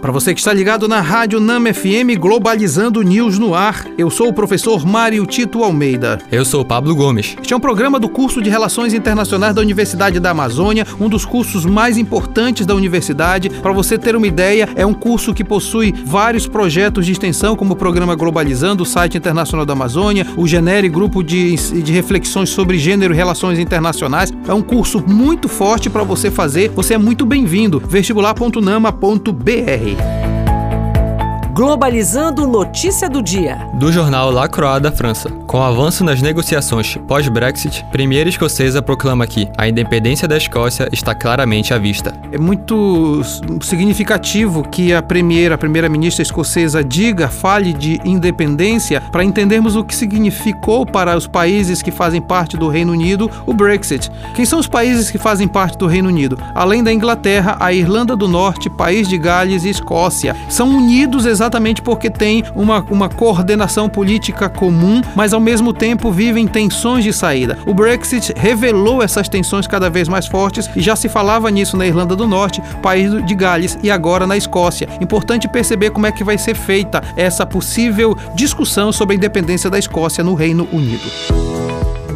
Para você que está ligado na Rádio Nama FM Globalizando News no Ar, eu sou o professor Mário Tito Almeida. Eu sou o Pablo Gomes. Este é um programa do curso de Relações Internacionais da Universidade da Amazônia, um dos cursos mais importantes da universidade. Para você ter uma ideia, é um curso que possui vários projetos de extensão, como o programa Globalizando, o site internacional da Amazônia, o Genere, grupo de, de reflexões sobre gênero e relações internacionais. É um curso muito forte para você fazer. Você é muito bem-vindo. vestibular.nama.br Turkey. Globalizando notícia do dia. Do jornal La Croix da França. Com o avanço nas negociações pós-Brexit, Primeira Escocesa proclama que a independência da Escócia está claramente à vista. É muito significativo que a primeira, a primeira-ministra escocesa diga, fale de independência para entendermos o que significou para os países que fazem parte do Reino Unido o Brexit. Quem são os países que fazem parte do Reino Unido? Além da Inglaterra, a Irlanda do Norte, País de Gales e Escócia. São unidos exatamente exatamente porque tem uma, uma coordenação política comum, mas ao mesmo tempo vivem tensões de saída. O Brexit revelou essas tensões cada vez mais fortes e já se falava nisso na Irlanda do Norte, país de Gales e agora na Escócia. Importante perceber como é que vai ser feita essa possível discussão sobre a independência da Escócia no Reino Unido.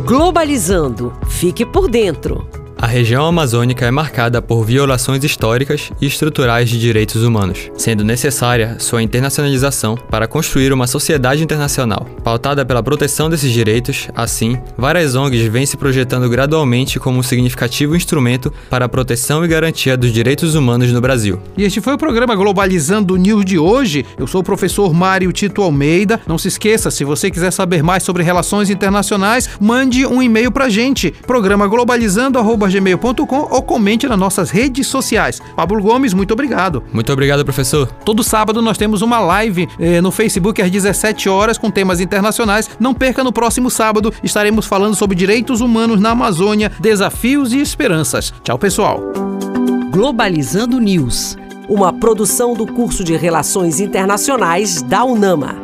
Globalizando. Fique por dentro. A região amazônica é marcada por violações históricas e estruturais de direitos humanos, sendo necessária sua internacionalização para construir uma sociedade internacional, pautada pela proteção desses direitos. Assim, várias ONGs vêm se projetando gradualmente como um significativo instrumento para a proteção e garantia dos direitos humanos no Brasil. E este foi o programa Globalizando News de hoje. Eu sou o professor Mário Tito Almeida. Não se esqueça, se você quiser saber mais sobre relações internacionais, mande um e-mail para gente. Programa globalizando gmail.com ou comente nas nossas redes sociais. Pablo Gomes, muito obrigado. Muito obrigado, professor. Todo sábado nós temos uma live eh, no Facebook às 17 horas com temas internacionais. Não perca no próximo sábado, estaremos falando sobre direitos humanos na Amazônia, desafios e esperanças. Tchau, pessoal. Globalizando News, uma produção do curso de Relações Internacionais da UNAMA.